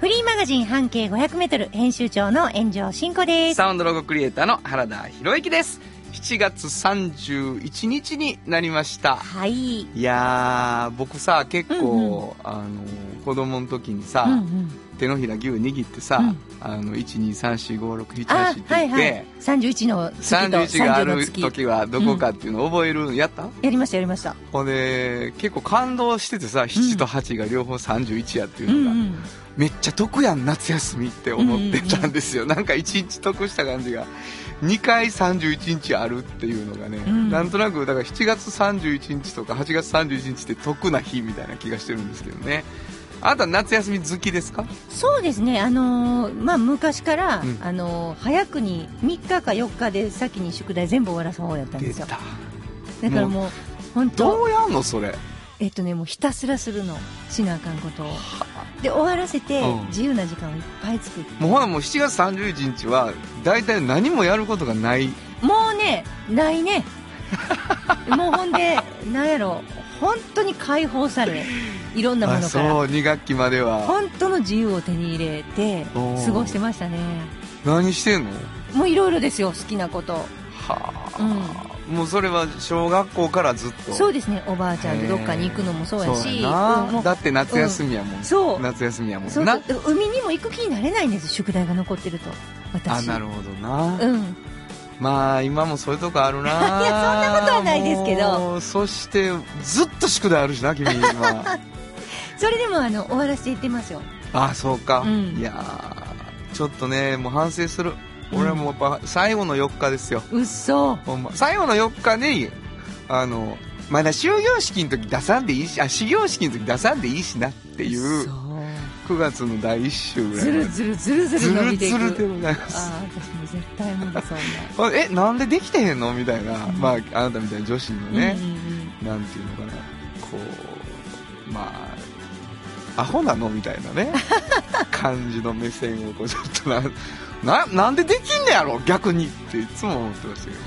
フリーマガジン半径 500m 編集長の炎上真子です。サウンドロゴクリエイターの原田博之です。7月31日になりました。はい。いやー、僕さ、結構、あの、子供の時にさ、うんうん。手のひら牛握ってさ、うんあの、1、2、3、4、5、6、7、あ8って、言って、はいはい。31の月と31があ30のる月。時はどこかっていうのを覚える、やったやりましたやりました。ほんで、結構感動しててさ、7と8が両方31やっていうのが、うんうん。めっちゃ得やん、夏休みって思ってたんですよ。なんか1日得した感じが。2回31日あるっていうのがね、んなんとなくだから7月31日とか8月31日って得な日みたいな気がしてるんですけどねあなた夏休み好きですか？そうですね。あのーまあ昔から、うんあのー早くに3日か4日で先に宿題全部終わらす方やったんですよ。ただからもう本当どうやんのそれ？えっとねもうひたすらするのしなあかんことを。で終わらせて、うん自由な時間をいっぱい作って。もうほらもう7月31日は大体何もやることがないもうね、ないね。もうほんで、なんやろ、本当に解放され、いろんなもあのから、そう2学期までは本当の自由を手に入れて、おー過ごしてましたね。何してんの？もういろいろですよ、好きなこと。はあ、もうそれは小学校からずっと。そうですね、おばあちゃんとどっかに行くのもそうやし、だって夏休みやもん、そう。夏休みやもそうんな海にも行く気になれないんです、宿題が残ってると。私。あなるほどな、うん。まあ今もそういうとこあるな。いやそんなことはないですけど。そしてずっと宿題あるしな君今 それでもあの、終わらせていってますよ。あそうか、うん。いやーちょっとねもう反省する俺はもうやっぱ最後の4日ですよ、うっそ。ほんま最後の4日にあのまだ終業式の時出さんでいいしあ始業式の時出さんでいいしなっていうそう。9月の第1週ぐらいずるずるずるずずる伸びていく。るずるでございますああ、私も絶対無理そんな。えなんでできてへんのみたいな、んまああなたみたいな女子のね、うんうんうんなんていうのかなこうまあアホなのみたいなね 感じの目線をこうちょっとなななんでできんねやろ？逆にっていつも思ってましたけど。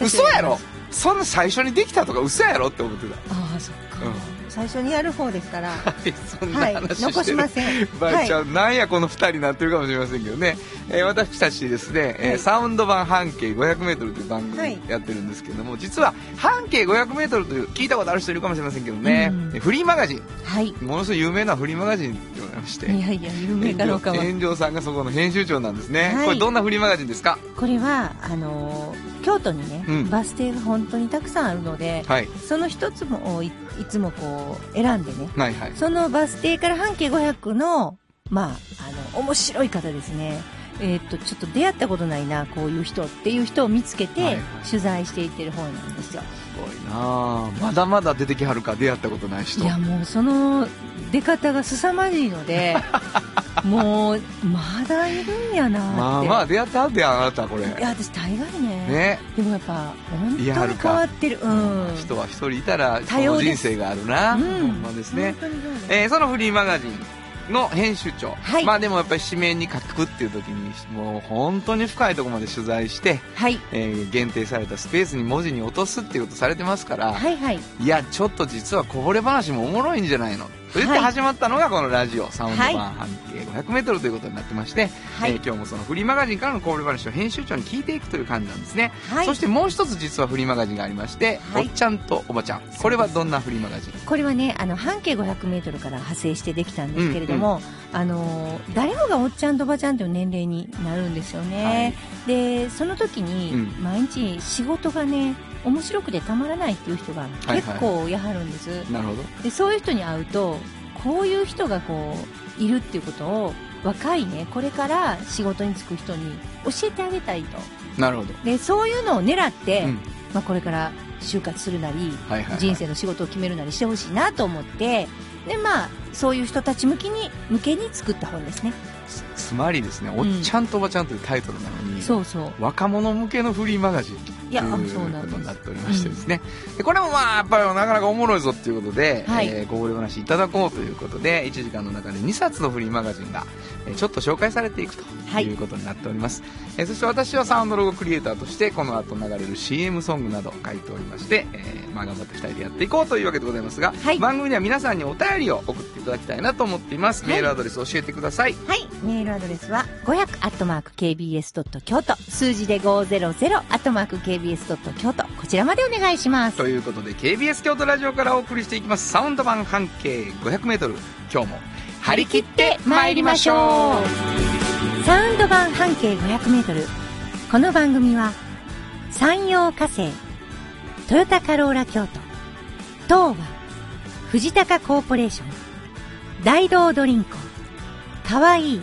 うん。嘘やろ？そんな最初にできたとか嘘やろって思ってた。ああ、そっか、うん最初にやる方ですから。そんなはい話してる、残しません。ばあちゃん、なんやこの二人になってるかもしれませんけどね、えー私たちですね、えーはい。サウンド版半径 500m という番組はい。やってるんですけども、実は半径 500m という聞いたことある人いるかもしれませんけどね、うん。フリーマガジン。はい。ものすごい有名なフリーマガジンでございましていやいや、有名かどうかは。炎上さんがそこの編集長なんですね、はい。これどんなフリーマガジンですか？これは、あのー京都にね、うん。バス停が本当にたくさんあるので、はい。その一つもいいつもこう選んでね、はいはいそのバス停から半径500の、まあ、あの、面白い方ですね。えーっと、ちょっと出会ったことないな、こういう人っていう人を見つけて、はいはい取材していってる本なんですよ。すごいなあまだまだ出てきはるか出会ったことない人いや、もうその出方が凄まじいので、もう、まだいるんやなって。まあまあ出会ってはるであなたこれいや、私大概ね。ねでもやっぱ、本当に変わってる。うん。人は一人いたらその人生があるな、うん。ほんまですね本当にそうですえーそのフリーマガジンの編集長、はいまあでもやっぱり紙面に書くっていう時にもう本当に深いところまで取材して、はい。えー限定されたスペースに文字に落とすっていうことされてますから、はいはい。いやちょっと実はこぼれ話もおもろいんじゃないの？と言ってはい。始まったのがこのラジオ、サウンドはい版半径 500m ということになってまして、はい。えー今日もそのフリーマガジンからのこぼれ話を編集長に聞いていくという感じなんですね、はい。そしてもう一つ実はフリーマガジンがありまして、はい。おっちゃんとおばちゃん。これはどんなフリーマガジン？これはね、あの、半径500メートルから派生してできたんですけれども、あの、誰もがおっちゃんとおばちゃんという年齢になるんですよね。で、その時に、うん。毎日仕事がね、面白くてたまらないっていう人がはい結構やはるんです。なるほどで、そういう人に会うと、こういう人がこう、いるっていうことを、若いね、これから仕事に就く人に教えてあげたいと。なるほど、で、そういうのを狙って、うんまあ、これから就活するなり、はいはいはい人生の仕事を決めるなりしてほしいなと思って、で、まあ、そういう人たち向きに、向けに作った本ですね。つつまりですね、ん。おっちゃんとおばちゃんというタイトルなのに、そうそう。若者向けのフリーマガジンということになっておりましてですね、でこれもまあやっぱりなかなかおもろいぞっていうことで、はい。えーこぼれ話いただこうということで1時間の中で2冊のフリーマガジンが、えーちょっと紹介されていくとはい。いうことになっております、えーそして私はサウンドロゴクリエイターとしてこの後流れる CM ソングなど書いておりまして、えーまあ、頑張って2人でやっていこうというわけでございますが、はい。番組では皆さんにお便りを送っていただきたいなと思っています、はい。メールアドレス教えてください。はい。メールアドレスは、500-kbs. 京都。数字で 500-kbs. 京都。こちらまでお願いします。ということで KBS 京都ラジオからお送りしていきますサウンド版半径 500m 今日も張り切って参りましょうサウンド版半径500メートル。この番組は、山陽火星、トヨタカローラ京都、東和、藤高コーポレーション、大道ドリンク、かわいい、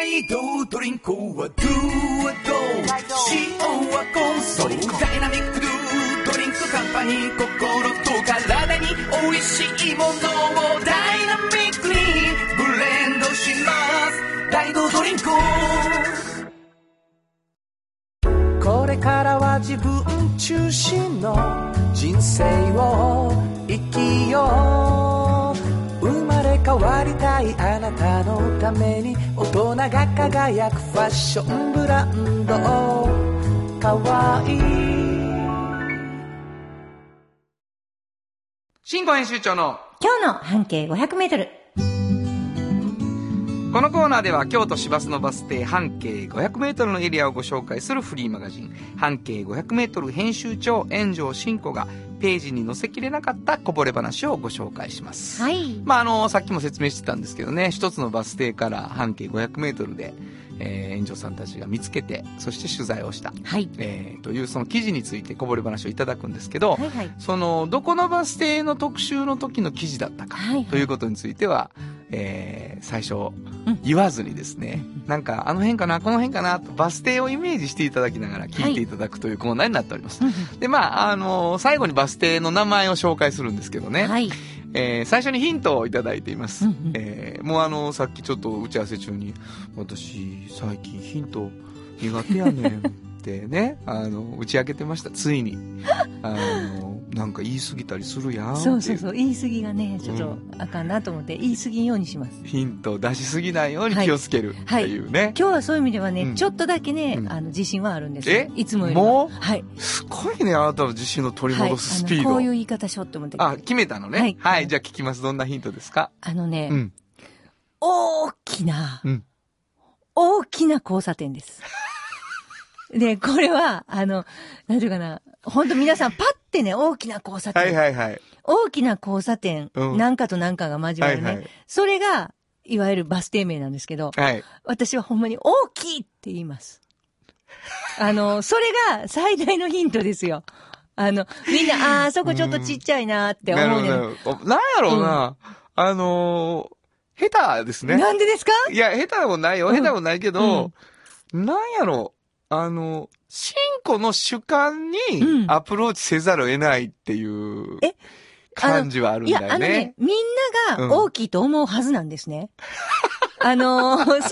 大道ドリンクはドゥはド。ゥ塩はコンソダイナミックドゥドリンクカンパニー心と体に美味しいものをダイナミックにブレンドします。大道ドリンクこれからは自分中心の人生を生きよう。変わりたいあなたのために大人が輝くファッションブランド。かわいい。新語編集長の。今日の半径500メートル。このコーナーでは京都市バスのバス停半径 500m のエリアをご紹介するフリーマガジン半径 500m 編集長炎上真子がページに載せきれなかったこぼれ話をご紹介します。はい。まあ、あの、さっきも説明してたんですけどね、一つのバス停から半径500メートルで、えー、園長さんたちが見つけて、そして取材をした、はい。えー、というその記事についてこぼれ話をいただくんですけど、はいはい。その、どこのバス停の特集の時の記事だったか、はいはいということについては、えー、最初うん、言わずにですね、なんか、あの辺かな、この辺かな、とバス停をイメージしていただきながら聞いていただくというコーナーになっております。で、まあ、あの最後にバス停の名前を紹介するんですけどね、はい。えー最初にヒントをいただいています。うんうんえーもうあの、さっきちょっと打ち合わせ中に、私、最近ヒント苦手やねんってね、あの、打ち明けてました、ついに。あの、なんか言い過ぎたりするやんそうそうそう。言い過ぎがね、ちょっとあかんなと思って、言い過ぎんようにします。ヒントを出しすぎないように気をつけるっていうね。今日はそういう意味ではね、うんちょっとだけね、うんあの、自信はあるんですよえ？いつもよりも。もう？はい。すごいね、あなたの自信の取りはい。戻すスピード。あのこういう言い方しようって思って。あ、決めたのね。ははいい。じゃあ聞きます。どんなヒントですか？あのね、うん。大きな、うん大きな交差点です。で、これは、あの、なんていうかな、本当皆さんパッてね、大きな交差点。はいはいはい。大きな交差点、うんなんかとなんかが交わるね。はいはいそれが、いわゆるバス停名なんですけど、はい。私はほんまに大きいって言います。あの、それが最大のヒントですよ。あの、みんな、あー、そこちょっとちっちゃいなって思うねなるほどなるほど。なんやろうな。あのー、下手ですね。なんでですか？いや、下手でもないよ。うん下手でもないけど、なんやろあの、シンコの主観にうんアプローチせざるを得ないっていうえ感じはあるんいや、だよねあのね。、みんなが大きいと思うはずなんですね。あのーそれぐら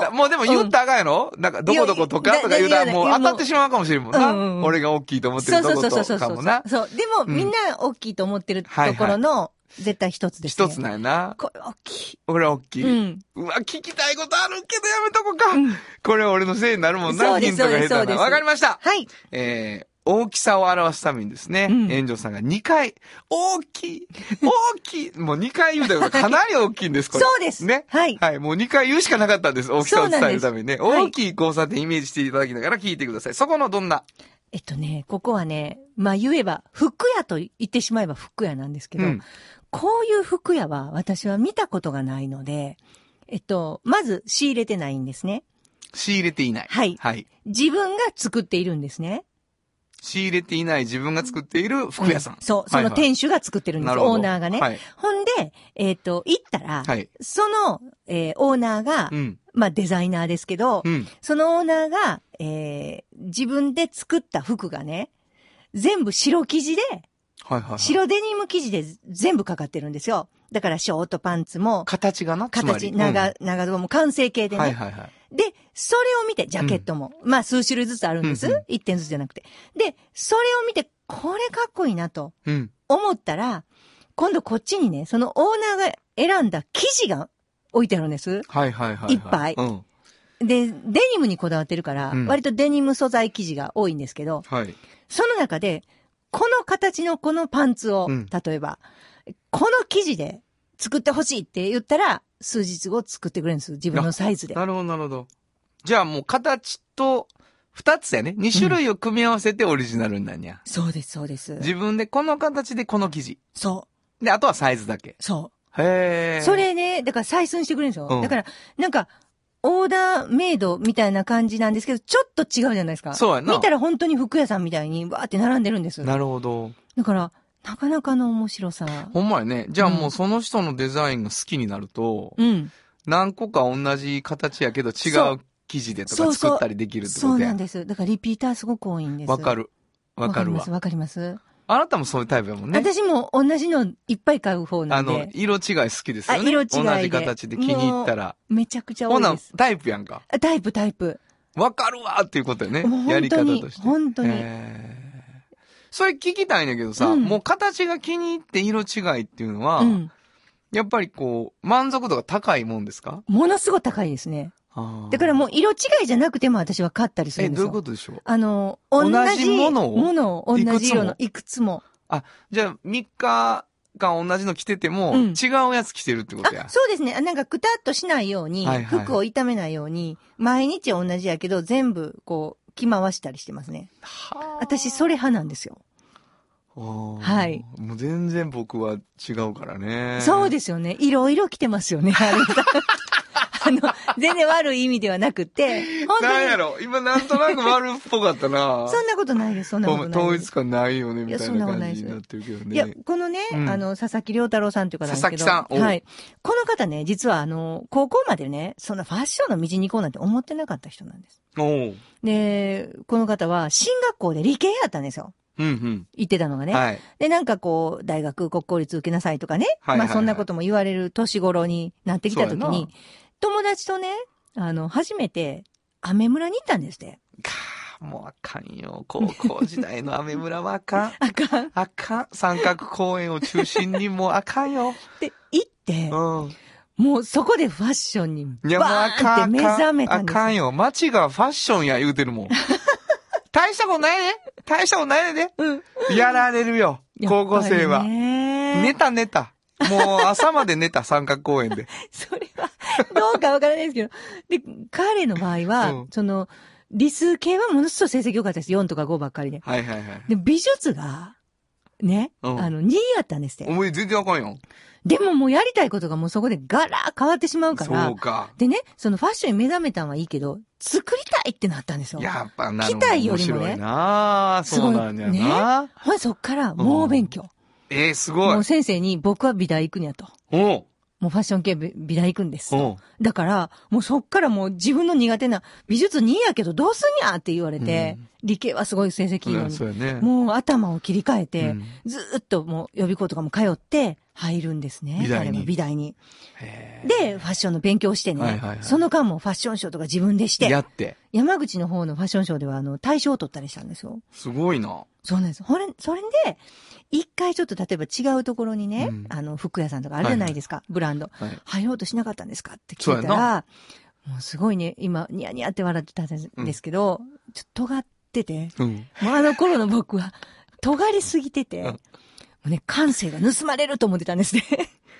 い。もうでも言ったらあかんやろなんか、どこどことかとか言うたらもう当たってしまうかもしれんもんな。うんうんうん俺が大きいと思ってそうるとこそうそうそうそうとかもな。そう。でも、うんみんな大きいと思ってるところの、絶対一つですね。一つなんやな。これ大きい。俺は大きい。うん。うわ、聞きたいことあるけどやめとこうか。うんこれは俺のせいになるもんな。そうですヒントが下手な。そうですわかりました。はい。えー、大きさを表すためにですね、うん炎上さんが2回、大きい、大きい、もう2回言うたけど、かなり大きいんです、これ。そうです。ね。はい。はい、もう2回言うしかなかったんです。大きさを伝えるためにね。大きい交差点イメージしていただきながら聞いてください。そこのどんなえっとね、ここはね、まあ言えば、服屋と言ってしまえば服屋なんですけど、うんこういう服屋は私は見たことがないので、えっと、まず仕入れてないんですね。仕入れていない。はいはい。自分が作っているんですね。仕入れていない自分が作っている服屋さん。うそう、そのはいはい店主が作ってるんです、なるほどオーナーがね。はい。ほんで、えっ、と、行ったら、はい。その、えーオーナーが、うん。まあデザイナーですけど、うん。そのオーナーが、えー自分で作った服がね、全部白生地で、はいはいはい。白デニム生地で全部かかってるんですよ。だからショートパンツも、形がな、形、長、長ズボンも完成形でね。はいはいはい。で、それを見て、ジャケットも。まあ、数種類ずつあるんです。うんうん一点ずつじゃなくて。で、それを見て、これかっこいいなとうん。思ったら、今度こっちにね、そのオーナーが選んだ生地が置いてあるんです。はいはいはい。いっぱいうん。で、デニムにこだわってるから、うん割とデニム素材生地が多いんですけど、はい。その中で、この形のこのパンツを、うん例えば、この生地で作ってほしいって言ったら、数日後作ってくれるんです。自分のサイズで。なるほどなるほど。じゃあもう形と、二つやね。二種類を組み合わせてオリジナルになんや。そうです、そうです。自分でこの形でこの生地。そう、で、あとはサイズだけ。そう。へえ。それね、だから採寸してくれるんですよ。うんだから、なんか、オーダーメイドみたいな感じなんですけど、ちょっと違うじゃないですか。そうやな見たら本当に服屋さんみたいにわーって並んでるんです。なるほど。だから、なかなかの面白さ。ほんまやね。じゃあもううんその人のデザインが好きになると、うん。何個か同じ形やけど違そうう生地でとかそうそう作ったりできるってそうことやなんです。だからリピーターすごく多いんです。わかる。わかるわわかります、。わかります。あなたもそういうタイプやもんね。私も同じのいっぱい買う方なあのんで、、色違い好きですよね。あ色違いで同じ形で気に入ったら。めちゃくちゃほな多いです、。タイプやんか。あタイプ、タイプ。わかるわっていうことよね。やり方として。本当にへーそれ聞きたいんだけどさ、うんもう形が気に入って色違いっていうのは、うん。やっぱりこう、満足度が高いもんですか？ものすごい高いですね。だからもう色違いじゃなくても私は買ったりするえ、んですよ。どういうことでしょう？あの、同同じじものをものを？同じ色のいいくつも。じゃあ、3日間同じの着てても、うん違うやつ着てるってことやあ、。そうですね。あなんかくたっとしないように、はいはい服を傷めないように、毎日同じやけど全部こう、着回したりしてますね。私それ派なんですよ。ははい。もう全然僕は違うからね。そうですよね。いろいろ着てますよね。あれあの、全然悪い意味ではなくて、本当に。なんやろ？今なんとなく悪っぽかったな。そんなことないです、そんなことない。統一感ないよね、みたいいやそんななことないです感じになってるけどね。いや、このね、うんあの、佐々木良太郎さんという方なんですけど。佐々木さんおはい。この方ね、実はあの、高校までね、そんなファッションの道に行こうなんて思ってなかった人なんです。おう。で、この方は、進学校で理系やったんですよ。うん行ってたのがね。うん。はい。で、なんかこう、大学国公立受けなさいとかね。はいはいはいまあそんなことも言われる年頃になってきた時そうやなに、友達とね、あの、初めて、アメ村に行ったんですって。かあもうあかんよ。高校時代の雨村はあかん。あかん。っあかん。三角公園を中心にもうあかんよ。て行って、うん。もうそこでファッションにいや、もうバあかん。ーンって目覚めたあんですかんよ。街がファッションや言うてるもん。大したことないね。大したことないね。うん。やられるよ。高校生は。ね寝た寝た。もう朝まで寝た三角公園で。それは、どうかわからないですけど。で、彼の場合は、うんその、理数系はものすごい成績良かったです。4とか5ばっかりで。はいはいはい。で、美術が、ね、うんあの、2位やったんですって。お前全然あかんよ。でももうやりたいことがもうそこでガラー変わってしまうからそう。か。でね、そのファッションに目覚めたんはいいけど、作りたいってなったんですよ。やっぱなるほど期待よりもね面白いなあそうなんやすごいな。ほんでそっから猛勉強。えー、すごいもう。先生に僕は美大行くんやと。おうもうファッション系美美大行くんですと。だから、もうそっからもう自分の苦手な美術2やけどどうすんやって言われて、理系はすごい成績いいのに。ね。もう頭を切り替えて、うんずーっともう予備校とかも通って入るんですね。美大に美大に。で、ファッションの勉強をしてね、はいはいはいその間もファッションショーとか自分でして、やって。山口の方のファッションショーではあの、大賞を取ったりしたんですよ。すごいな。そうなんです。ほれ、それで、一回ちょっと例えば違うところにね、うんあの、服屋さんとかあるじゃないですか、ブランド。はい。入ろうとしなかったんですかって聞いたら、もうすごいね、今、ニヤニヤって笑ってたんですけど、ちょっと尖ってて、うん。もうあの頃の僕は、尖りすぎてて、うんもうね、感性が盗まれると思ってたんですね。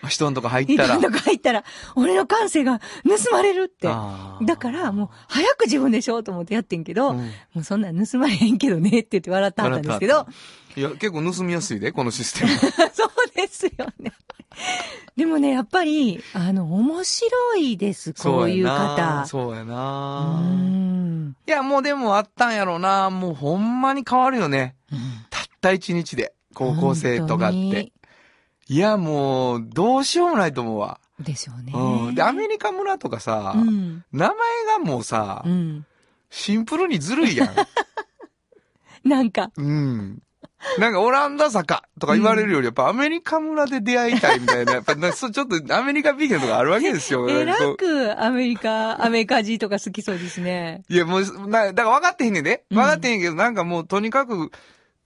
人のとこ入ったら。とか入ったら、俺の感性が盗まれるって。だから、もう、早く自分でしょうと思ってやってんけど、うんもうそんなん盗まれへんけどねって言って笑ってはったんですけどいや、結構盗みやすいで、このシステム。そうですよね。でもね、やっぱり、あの、面白いです、こういうそうやな方。そうやうな、ん。いや、もうでもあったんやろうな。もうほんまに変わるよね。たった一日で、高校生とかって。いや、もう、どうしようもないと思うわ。でしょうね。うん。で、アメリカ村とかさ、うん。名前がもうさ、うん。シンプルにずるいやん。なんか、うん。なんかオランダ坂とか言われるより、やっぱアメリカ村で出会いたいみたいな、やっぱちょっとアメリカビーゲンとかあるわけですよ。えらくアメリカ、アメリカ人とか好きそうですね。いや、もう、な、だから分かってへんねんで。うん分かってへんけど、なんかもうとにかく、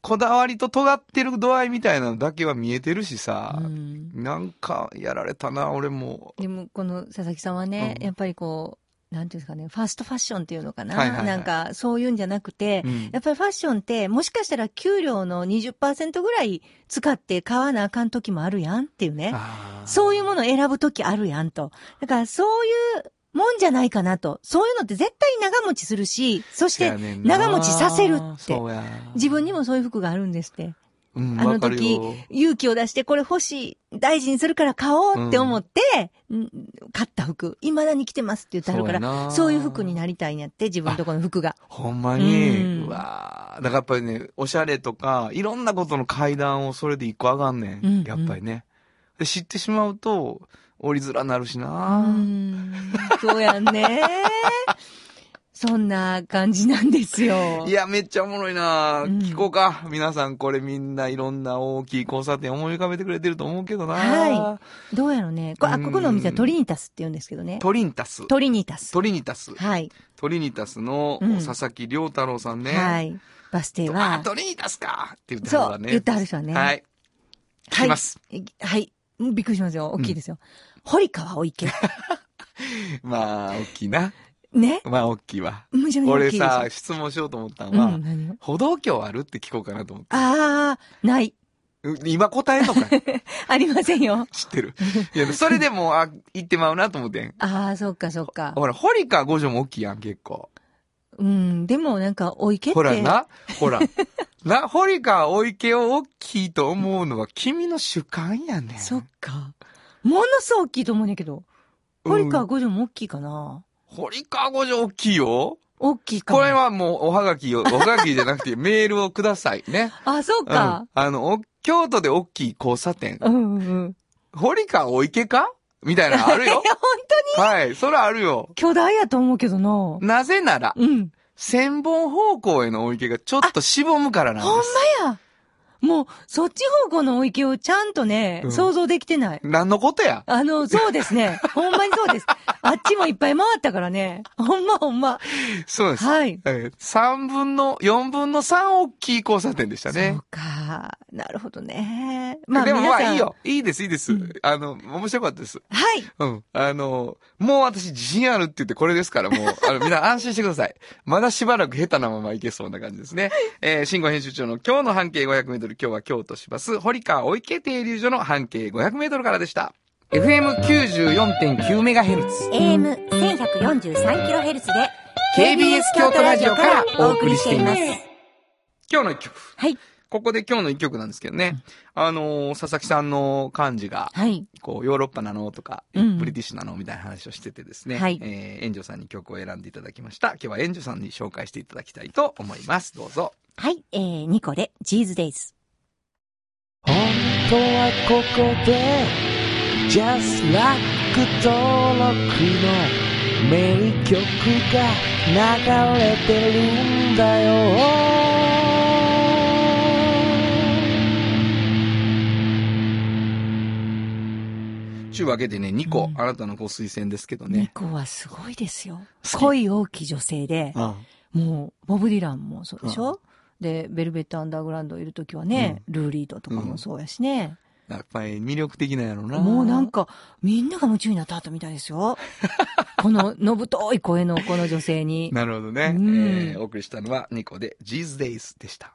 こだわりと尖ってる度合いみたいなのだけは見えてるしさ、うん。なんかやられたな、俺も。でも、この佐々木さんはね、うん。やっぱりこう、なんていうんですかね、ファーストファッションっていうのかな、はいはいはい。なんか、そういうんじゃなくて、うん。やっぱりファッションって、もしかしたら給料の20%ぐらい使って買わなあかん時もあるやんっていうね。そういうものを選ぶ時あるやんと。だから、そういうもんじゃないかなと。そういうのって絶対長持ちするし、そして長持ちさせるって。そうや。自分にもそういう服があるんですって。うん、あの時よ、勇気を出してこれ欲しい、大事にするから買おうって思って、ん買った服、未だに着てますって言ってあるから、そういう服になりたいんやって、自分とこの服が。ほんまに、うんうわーだからやっぱりね、おしゃれとか、いろんなことの階段をそれで一個上がんねん。うんやっぱりね。で知ってしまうと、降りづらなるしうな、ん、そうやんね。そんな感じなんですよ。いや、めっちゃおもろいな、うん聞こうか。皆さんこれみんないろんな大きい交差点思い浮かべてくれてると思うけどな。はどうやろうね。こあ、うんここのお店はトリニタスって言うんですけどね。トリンタス。トリニタス。トリニタス。はい。トリニタスのうん佐々木亮太郎さんね。はい。バス停あ、は、トリニタスかって言ってはそう、るわね。言ってはる人はね。はい。聞きます。はい。はい。うんびっくりしますよ。大きいですよ。堀川お池。まあ、大きいな。ね？まあ、大きいわ。むちゃむちゃ大俺。さ、質問しようと思ったのは、うん、歩道橋あるって聞こうかなと思って。あー、ない。う今答えんのかい？ありませんよ。知ってる？いや、それでも、あ、行ってまうなと思ってん。あー、そっかそっか。ほら、堀川五条も大きいやん、結構。うん、でもなんか、お池って。ほらな、ほら。な、堀川お池を大きいと思うのは君の主観やねん。そっか。ものすごい大きいと思うんだけど。堀川五条も大きいかな。堀川五条大きいよ。大きいかも。これ。はもうおはがきを、おはがきじゃなくてメールをくださいね。あ、そううん。か。あの、お京都で大きい交差点。うん、うん、うん。堀川お池か？みたいなのあるよ 本。当に？はい、それあるよ。巨大やと思うけどな。なぜなら、うん。千本方向へのお池がちょっとしぼむからなんほんまです。や。もう、そっち方向のお池をちゃんとね、うん想像できてない。何のことや？あの、そうですね。ほんまにそうです。あっちもいっぱい回ったからね。ほんまほんま。そうです。はい。えー三分の、四分の三大きい交差点でしたねそう。か。なるほどね。でもまあいい。よ。いいです、いいです。うんあの、面白かったです。はい。うん。あの、もう私自信あるって言ってこれですから、もう、あの、みんな安心してください。まだしばらく下手なままいけそうな感じですね。えー、新語編集長の今日の半径500メートル、今日は京都市バス、堀川お池停留所の半径500メートルからでした。FM94.9 メガヘルツ。AM1143kHz で KBS 京都ラジオからお送りしています。今日の一曲。はい。ここで今日の一曲なんですけどね。あのー佐々木さんの漢字が、はい。こう、ヨーロッパなのとか、うんブリティッシュなのみたいな話をしててですね。はいえー、エンジョさんに曲を選んでいただきました。今日はエンジョさんに紹介していただきたいと思います。どうぞ。はい。えー、ニコで、ジーズデイズ。本当はここで Just Like 登録の名曲が流れてるんだよちゅうわけでね、2個、うんあなたのご推薦ですけどニね。コはすごいですよ。恋大きい女性で、あもう、ボブ・ディランもそうでしょ？で、ベルベット・アンダーグラウンドいるときはね、ルーリードとかもそうやしね。やっぱり魅力的なんやろな。もうなんか、みんなが夢中になった後みたいですよ。この、のぶとい声のこの女性に。なるほどね。うんえーお送りしたのは2個で G's Days でした。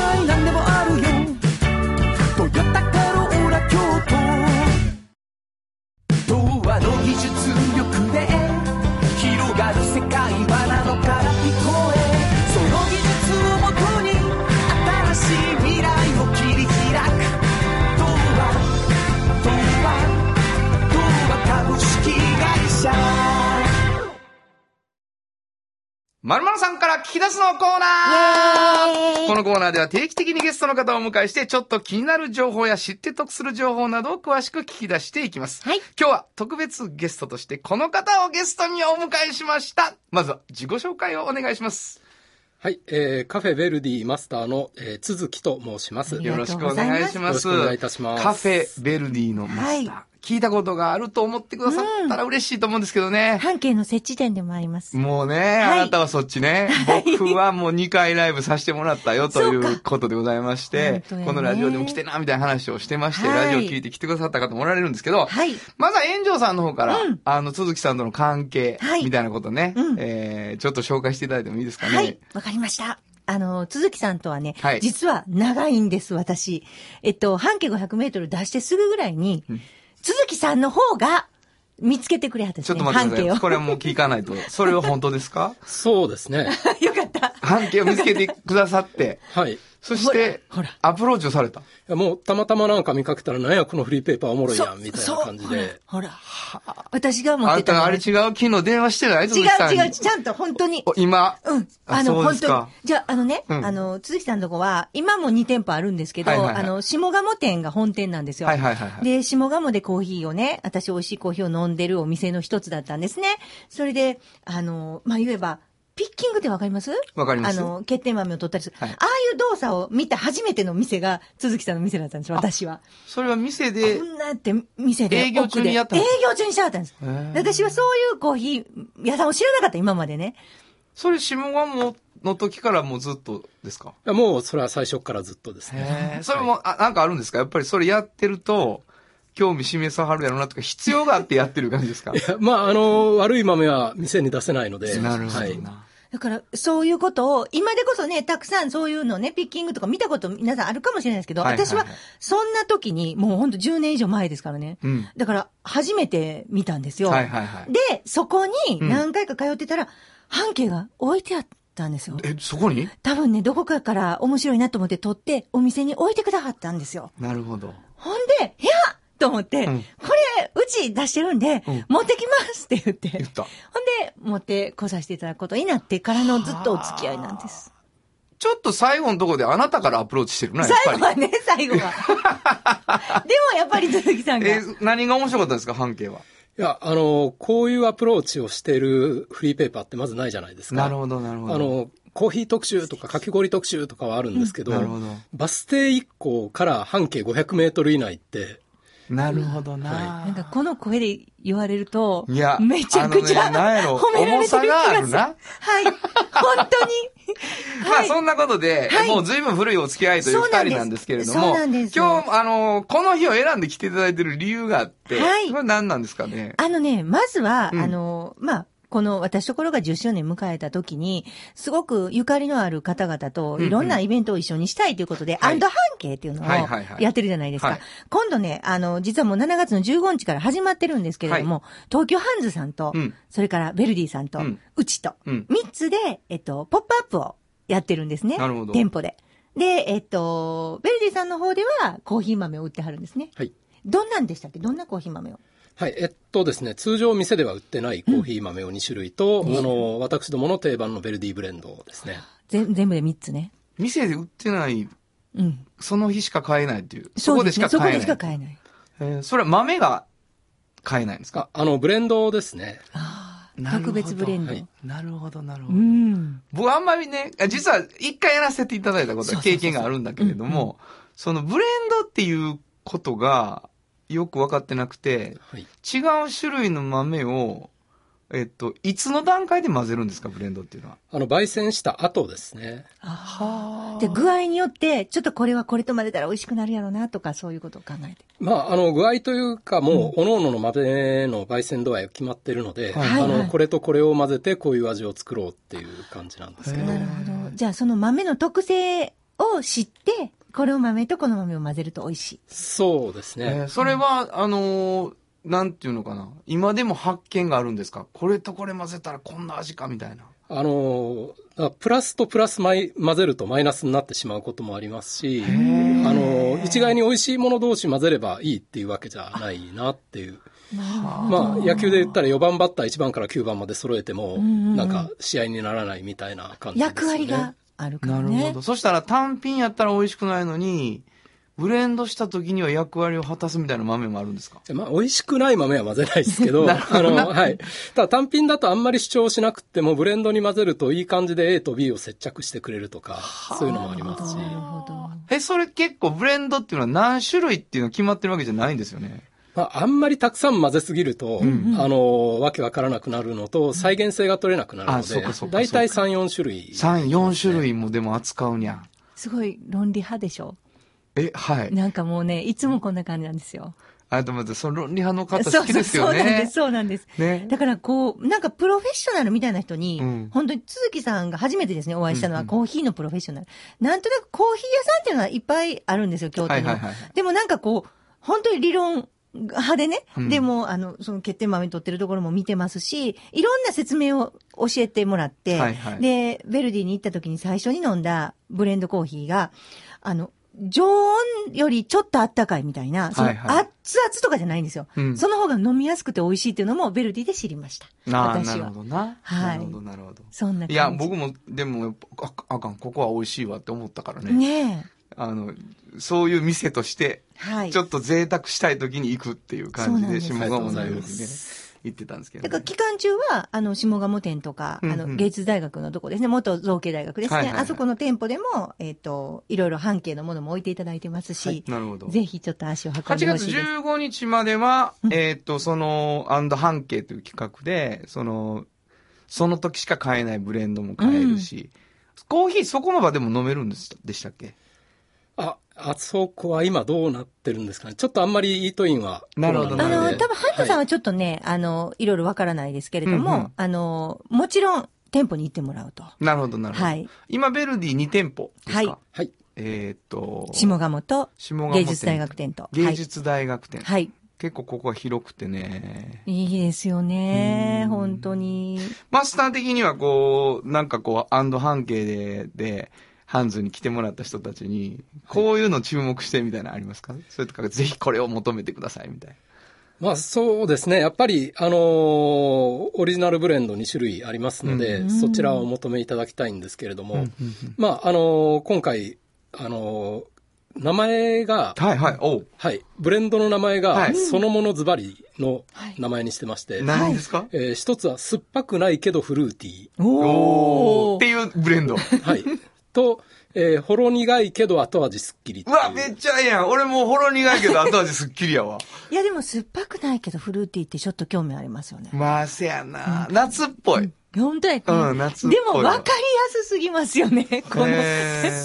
まるまるさんから聞き出すのコーナーこのコーナーでは定期的にゲストの方をお迎えして、ちょっと気になる情報や知って得する情報などを詳しく聞き出していきます。はい今日は特別ゲストとしてこの方をゲストにお迎えしました。まずは自己紹介をお願いします。はい、えー、カフェベルディマスターの、えー、都築と申します。よろしくお願いします。よろしくお願いいたしますカフェベルディのマスター。は聞いたことがあると思ってくださったら嬉しいと思うんですけどね。半径の設置点でもあります。もうね、あなたはそっちね。僕はもう2回ライブさせてもらったよといそうことでございましてねこのラジオでも来てな、みたいな話をしてまして、はいラジオ聞いて来てくださった方もおられるんですけど、はい。まずは炎上さんの方から、うんあの、鈴木さんとの関係はい、みたいなことね、うんえー、ちょっと紹介していただいてもいいですかね。はい。わかりました。あの、鈴木さんとはね、はい実は長いんです、私。えっと、半径500メートル出してすぐぐらいに、鈴木さんの方が見つけてくれはったんですね、ちょっと待って半径をください。。これはもう聞かないと。それは本当ですか？そうですね。よかった。半径を見つけてくださって、はい。いそしてアプローチをされた。やもう、たまたまなんか見かけたら、なんや、このフリーペーパーおもろいやん、みたいな感じで。ほら、ほら。私が持あんたってたのあれ違う昨日電話してない違。う違う、ちゃんと本当に。お今。うん。ああの、本当に。じゃあ、あのね、うんあの、鈴木さんのとこは、今も2店舗あるんですけど、あの、下鴨店が本店なんですよ。はいはいはいはい。で、下鴨でコーヒーをね、私美味しいコーヒーを飲んでるお店の一つだったんですね。それで、あの、まあ、言えば、ピッキングってわかります？わかりますあの、欠点豆を取ったりする。はいああいう動作を見た初めての店が、鈴木さんの店だったんですよ、私は。それは店でこ、んなって店で。営業中にやった営業中にしてはったんです。私はそういうコーヒー屋さんを知らなかった、今までね。それ下鴨の時からもうずっとですか？いやもう、それは最初からずっとですね。それも、あ、なんかあるんですか？やっぱりそれやってると、興味示さはるやろなとか、必要があってやってる感じですか？いやまあ、あの、悪い豆は店に出せないので。なるほはい。だから、そういうことを、今でこそね、たくさんそういうのね、ピッキングとか見たこと皆さんあるかもしれないですけど、はいはいはい私は、そんな時に、もうほんと10年以上前ですからね。うん。だから、初めて見たんですよ。はいはいはい。で、そこにうん何回か通ってたら、半径が置いてあったんですよ。え、そこに？多分ね、どこかから面白いなと思って取って、お店に置いてくださったんですよ。なるほど。ほんで、いやと思って、うんこれ、うち出してるんで、うん持ってきますって言って。言った。ほんで、持って来させていただくことになってからのずっとお付き合いなんです。ちょっと最後のところであなたからアプローチしてるな、やっぱり。最後はね、最後は。でもやっぱり鈴木さんが。え、何が面白かったんですか、半径は？いや、あの、こういうアプローチをしているフリーペーパーってまずないじゃないですか。なるほど、なるほど。あ、の、コーヒー特集とかかき氷特集とかはあるんですけど、なるほど。バス停1個から半径500メートル以内って、なるほどな。なんかこの声で言われると、いやめちゃくちゃ、ね褒められてる気がする。重さがあるなはい。本当に。まあそんなことで、はいもう随分古いお付き合いというそうなんです二人なんですけれども、今日、あの、この日を選んで来ていただいている理由があって、はいこれ何なんですかね？あのね、まずは、うんあの、まあ、この私ところが10周年迎えた時に、すごくゆかりのある方々とうんうんいろんなイベントを一緒にしたいということで、はいアンド半径っていうのをはいはいはいやってるじゃないですか。はい今度ね、あの、実はもう7月の15日から始まってるんですけれども、東京ハンズさんと、うんそれからベルディさんと、ううんちと、うん3つで、えっと、ポップアップをやってるんですね。なるほど店舗で。で、えっと、ベルディさんの方ではコーヒー豆を売ってはるんですね。はい。どんなんでしたっけ？どんなコーヒー豆を？はい。えっとですね、通常店では売ってないコーヒー豆を2種類と、あの、私どもの定番のベルディブレンドですね。全全部で3つね。店で売ってない、うん。その日しか買えないっていう。そこでしかそこで買えない。しか買えない。えーそれは豆が買えないんですか？あ、あの、ブレンドですね。ああ、なるほど特別ブレンド。はいなるほど、なるほうど。ん。僕あんまりね、あ実は一回やらせていただいたことはそうそうそうそう経験があるんだけれども、そのブレンドっていうことがよく分かってなくて、はい。違う種類の豆をえっと、いつの段階で混ぜるんですか、ブレンドっていうのは？あの、焙煎した後ですね。あで、具合によって、ちょっとこれはこれと混ぜたら美味しくなるやろうなとか、そういうことを考えて。まあ、あの、具合というか、もう、各々の豆の焙煎度合いが決まってるので、はいあの、これとこれを混ぜて、こういう味を作ろうっていう感じなんですけど。なるほど。じゃあ、その豆の特性を知って、これを豆とこの豆を混ぜると美味しい。そうですね。えーそれは、あのーなんていうのかな。今でも発見があるんですか？これとこれ混ぜたらこんな味かみたいな。あの、あプラスとプラスマイ混ぜるとマイナスになってしまうこともありますし、あの、一概に美味しいもの同士混ぜればいいっていうわけじゃないなっていう。まあ、野球で言ったら4番バッター1番から9番まで揃えても、なんか試合にならないみたいな感じですよね。役割があるからね。なるほど。そしたら単品やったら美味しくないのに、ブレンドした時には役割を果たすみたいな豆もあるんですか？まあ、美味しくない豆は混ぜないですけ ど、あの、はい。ただ単品だとあんまり主張しなくても、ブレンドに混ぜるといい感じで A と B を接着してくれるとか、そういうのもありますし。なるほど。え、それ結構ブレンドっていうのは何種類っていうのは決まってるわけじゃないんですよね？まあ、あんまりたくさん混ぜすぎると、あの、わけわからなくなるのと、再現性が取れなくなるあのでそうかそう、かだいたい3、4種類。3、4種類もでも扱うにゃ。すごい論理派でしょ？え、はい。なんかもうね、いつもこんな感じなんですよ。あ、でもその論理派の方好きですよそうそうそうなんでねす、。そうなんです。ね。だからこう、なんかプロフェッショナルみたいな人に、うん本当に都築さんが初めてですね、お会いしたのは、うんうんコーヒーのプロフェッショナル。なんとなくコーヒー屋さんっていうのはいっぱいあるんですよ、京都に。はいはいはいでもなんかこう、本当に理論派でね、うんでも、あの、その欠点豆取ってるところも見てますし、いろんな説明を教えてもらって、はいはいで、ベルディに行った時に最初に飲んだブレンドコーヒーが、あの、常温よりちょっとあったかいみたいな、その熱々とかじゃないんですよ。うんその方が飲みやすくて美味しいっていうのもベルディで知りました。私は。るほどな。はいなるほど、なるほど。そんな感じ。いや、僕も、でもああかん、ここは美味しいわって思ったからね。ねあの、そういう店として、え。はい。ちょっと贅沢したい時に行くっていう感じで、下鴨のようにねありがとうございま、行ってたんですけど、だからね。期間中は、あの、下鴨店とか、うんうんあの、芸術大学のとこですね、元造形大学ですね、はいはいはいあそこの店舗でも、えっ、と、いろいろ半径のものも置いていただいてますし、なるほど。ぜひちょっと足を運ん8月でほしいです。15日までは、うんえっ、と、その、アンド半径という企画で、その、その時しか買えないブレンドも買えるし、コーヒーそこの場でも飲めるんですでしたっけ？あ、あそこは今どうなってるんですかね？ちょっとあんまりイートインは。なるほどあの、なるほど多分、ハンタさんははちょっとね、あの、いろいろわからないですけれども、うんうんあの、もちろん、店舗に行ってもらうと。なるほど、なるほど。はい。今、ベルディ2店舗ですか？はいはい。えっ、と、下鴨と下鴨芸術大学店と。芸術大学店。はい。はい。結構ここは広くてね。いいですよねう。ん本当に。マスター的にはこう、なんかこう、アンド半径で、で、ハンズに来てもらった人たちに、こういうの注目してみたいなのありますか？それとか、ぜひこれを求めてくださいみたいな。まあそうですね。やっぱり、あのーオリジナルブレンド2種類ありますので、うん。そちらをお求めいただきたいんですけれども、うんうんうん。まあ、あのー今回、あのー名前が、はいはい、おう。はい、ブレンドの名前が、はい。そのものズバリの名前にしてまして、何ですか、えー一つは酸っぱくないけどフルーティおー。っていうブレンド。ー。はい。と、えーほろ苦いけど後味すっきりっていうう。わ、めっちゃええやん。俺もうほろ苦いけど 後味すっきりやわ。いや、でも酸っぱくないけど、フルーティーってちょっと興味ありますよね。まあ、せやな。夏っぽい。本当やね。うん夏っぽいでも分かりやすすぎますよね、この。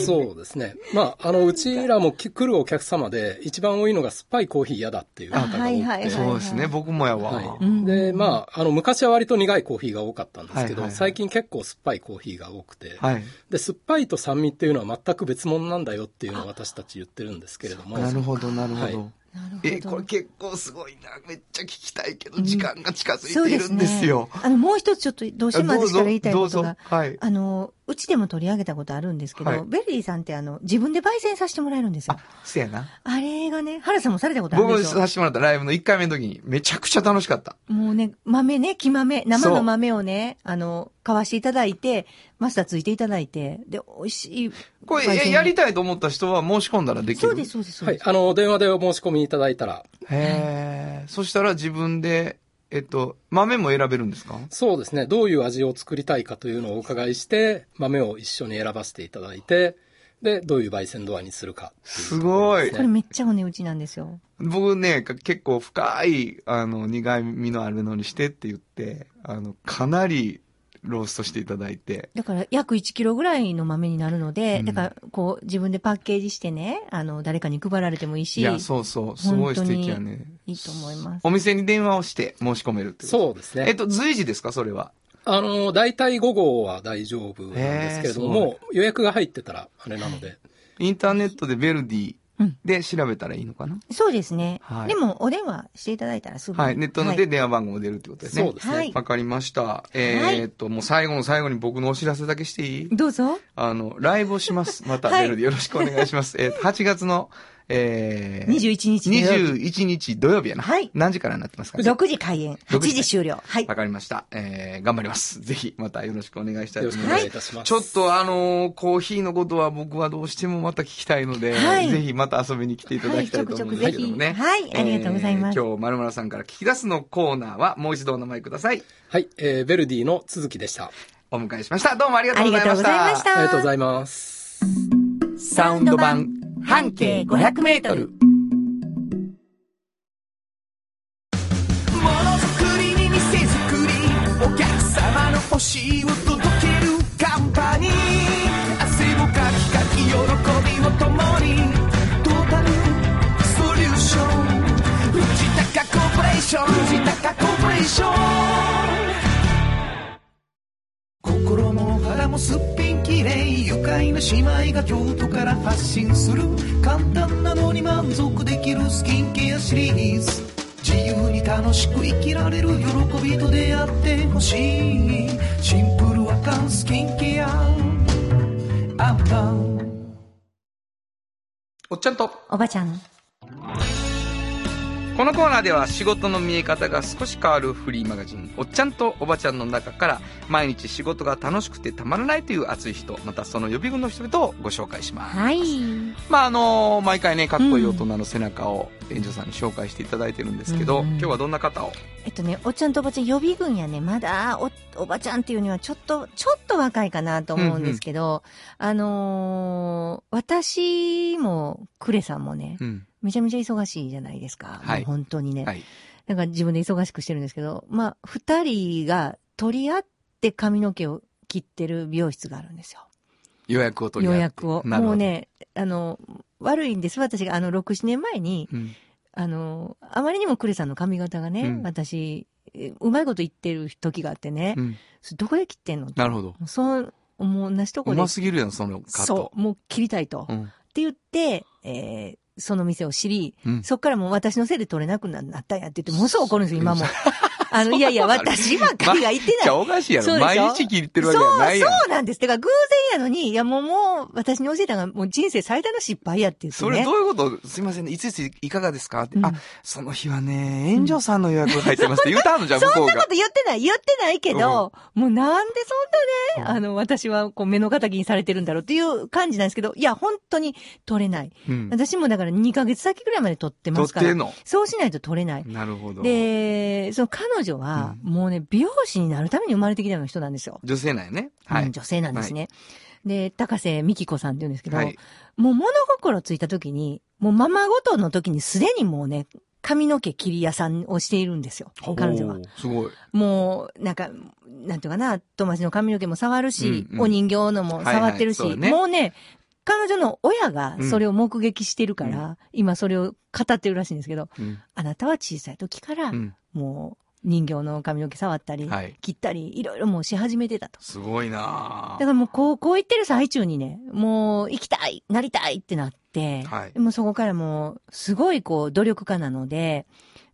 そうですね。まあ、あの、うちらもき来るお客様で、一番多いのが酸っぱいコーヒー嫌だっていう方が多くて。あはいはいはいそうですね、僕もやわ。はいうんで、まあ、あの、昔は割と苦いコーヒーが多かったんですけど、はいはいはい最近結構酸っぱいコーヒーが多くて、はい。で、酸っぱいと酸味っていうのは全く別物なんだよっていうのを私たち言ってるんですけれども、なるほど、なるほはいど。なるほど。え、これ結構すごいな。めっちゃ聞きたいけど、時間が近づいているんですよ。ね。あの、もう一つちょっとどうしても私から言いたいことがぞ。はい。あの、うちでも取り上げたことあるんですけど、はいベルリーさんってあの、自分で焙煎させてもらえるんですよあ。、せやな。あれがね、原さんもされたことある僕でしょさせてもらったライブの1回目の時に、めちゃくちゃ楽しかった。もうね、豆ね、木豆、生の豆をね、あの、買わしていただいて、マスターついていただいて、で、美味しい。これ、えやりたいと思った人は申し込んだらできる？そうです、そうです、そうはいで。す。あの、電話でお申し込みいただいたら、へえ。そしたら自分で、えっと、豆も選べるんですか？そうですね、どういう味を作りたいかというのをお伺いして、豆を一緒に選ばせていただいて、で、どういう焙煎度合いにするかすごい。これめっちゃお値打ちなんですよ。僕ね、か結構深い、あの、苦味のあるのにしてって言って、あの、かなりローストしていただいて、だから約1キロぐらいの豆になるので、うんだからこう自分でパッケージしてね、あの、誰かに配られてもいいし、いや、そうそう、すごい素敵やね。いいと思います。お店に電話をして申し込めるってそうですね。えっと、随時ですか、それは？あの、大体午後は大丈夫なんですけれども、予約が入ってたらあれなので、インターネットでベルディうんで調べたらいいのかな、そうですね。はいでも、お電話していただいたらすぐに。はい、ネットのはいで電話番号も出るってことですね。そうですね。はいわかりました。えーっと、もう最後の最後に僕のお知らせだけしていい？どうぞ。あの、ライブをします。またはいメールでよろしくお願いします。えー 8月の、えー、21日土曜日21日土曜日やな。はい何時からになってますか6時開演、8 6時時終了。はいわ。かりました。えー、頑張ります。ぜひ、またよろしくお願いしたいよろしくおと思います。願いいたします。ちょっとあのーコーヒーのことは僕はどうしてもまた聞きたいので、はいぜひまた遊びに来ていただきたいと思うんですけどもね。はいちょくちょくぜひはいありがとうございますえー今日、まるまるさんから聞き出すのコーナーはもう一度お名前ください。はい、えー、ベルディの続きでした。お迎えしました。どうもありがとありがとううございました。ございました。ありがとうございます。サウンド版半径500メートル。ものづくりに店づくりお客様の欲しい姉妹が京都から発信する簡単なのに満足できるスキンケアシリーズ。自由に楽しく生きられる喜びと出会ってほしい。シンプルアカンスキンケア。アンパンおっちゃんと、おばちゃん。このコーナーでは仕事の見え方が少し変わるフリーマガジン、おっちゃんとおばちゃんの中から、毎日仕事が楽しくてたまらないという熱い人、またその予備軍の人々をご紹介します。はい。まああの毎回ね、かっこいい大人の背中を園長さんに紹介していただいてるんですけど、うん今日はどんな方を？えっとね、おっちゃんとおばちゃん予備軍やね、まだお、おばちゃんっていうにはちょっと、ちょっと若いかなと思うんですけど、あのー私も、クレさんもね、うん。めちゃめちゃ忙しいじゃないですか。はい本当にね。はい。なんか自分で忙しくしてるんですけど、まあ、二人が取り合って髪の毛を切ってる美容室があるんですよ。予約を取り合って予約を。もう。ね、あの、悪いんです。私があの、6、7年前に、うん。あの、あまりにもクレさんの髪型がね、うん私、えうまいこと言ってる時があってね、うん。どこで切ってんの？なるほど。そう、もう同じとこで。うますぎるやん、そのカットそ。う、もう切りたいと。っうん。て言って、えーその店を知り、うん。そっからもう私のせいで取れなくなったんやって言って、ものすごい怒るんですよ、今も。あの、いやいや、私ばっかりが言ってない。じゃあおかしいやろ。毎日切ってるわけじゃないやん。そう、そうなんです。てか、偶然やのに、いや、もう、もう、私に教えたのが、もう人生最大の失敗やって言ってね。それどういうこと？すいませんね。いついついかがですか？って。うんあ、その日はね、炎上さんの予約が入ってますって言うたのじゃん、向こうがそんなこと。言ってない、言ってないけど、もうなんでそんなね、あの、私はこう目の敵にされてるんだろうっていう感じなんですけど、いや、本当に取れない。うん。私もだから2ヶ月先ぐらいまで取ってますから。取ってんの？そうしないと取れない。なるほど。で、その彼女は、うんもうね、美容師になるために生まれてきたような人なんですよ。女性なんやね。はい。うん女性なんですね。で、高瀬美希子さんって言うんですけど、はい。もう物心ついた時に、もうママごとの時にすでにもうね、髪の毛切り屋さんをしているんですよ。彼女は。すごい。もう、なんか、なんていうかな、友達の髪の毛も触るし、うんうんお人形のも触ってるし、はいはいねもうね、彼女の親がそれを目撃してるから、今それを語ってるらしいんですけど、うん。あなたは小さい時から、うん。もう人形の髪の毛触ったり、はい切ったり、いろいろもうし始めてたと。すごいなだぁからもう高校行ってる最中にね、もう行きたい、なりたいってなって、はいもうそこからもう、すごいこう努力家なので、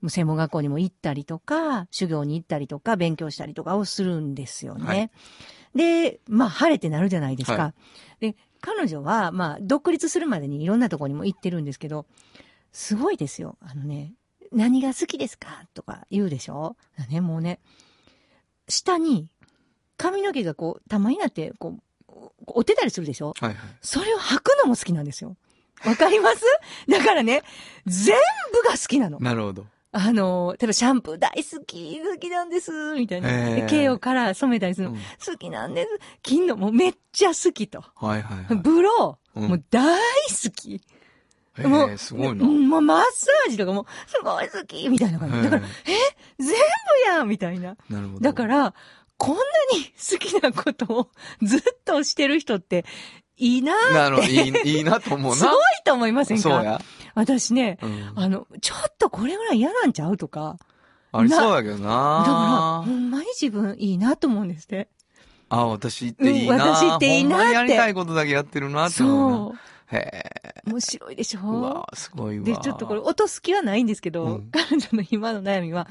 もう専門学校にも行ったりとか、修行に行ったりとか、勉強したりとかをするんですよね。はいで、まあ晴れてなるじゃないですか。はで、彼女は、まあ独立するまでにいろんなところにも行ってるんですけど、すごいですよ。あのね、何が好きですか？とか言うでしょ？ね、もうね、下に髪の毛がこう、玉になって、こう、折ってたりするでしょ？はいはい。それを履くのも好きなんですよ。わかります？だからね、全部が好きなの。なるほど。あの、例えばシャンプー大好き、好きなんです、みたいな。へーで毛をから染めたりするの、うん好きなんです。切んのもめっちゃ好きと。はいはいはい。ブロー、うんもう大好き。へもうえ、すごいな。うんもうマッサージとかも、すごい好きみたいな感じ。だから、え全部やんみたいな。なるほど。だから、こんなに好きなことをずっとしてる人って、いいなーなるほど、いい、いいなと思うな。すごいと思いませんかそうや。私ね、うん。あの、ちょっとこれぐらい嫌なんちゃうとか。ありそうだけどだから、ほな。んまに自分いいなと思うんですって。あ、私っていいな。うん私っていいなってほんまにやりたいことだけやってるなって思うな。そへえ。う。面白いでしうょわすごいわ。で、ちょっとこれ落とす気はないんですけど、うん彼女の今の悩みは、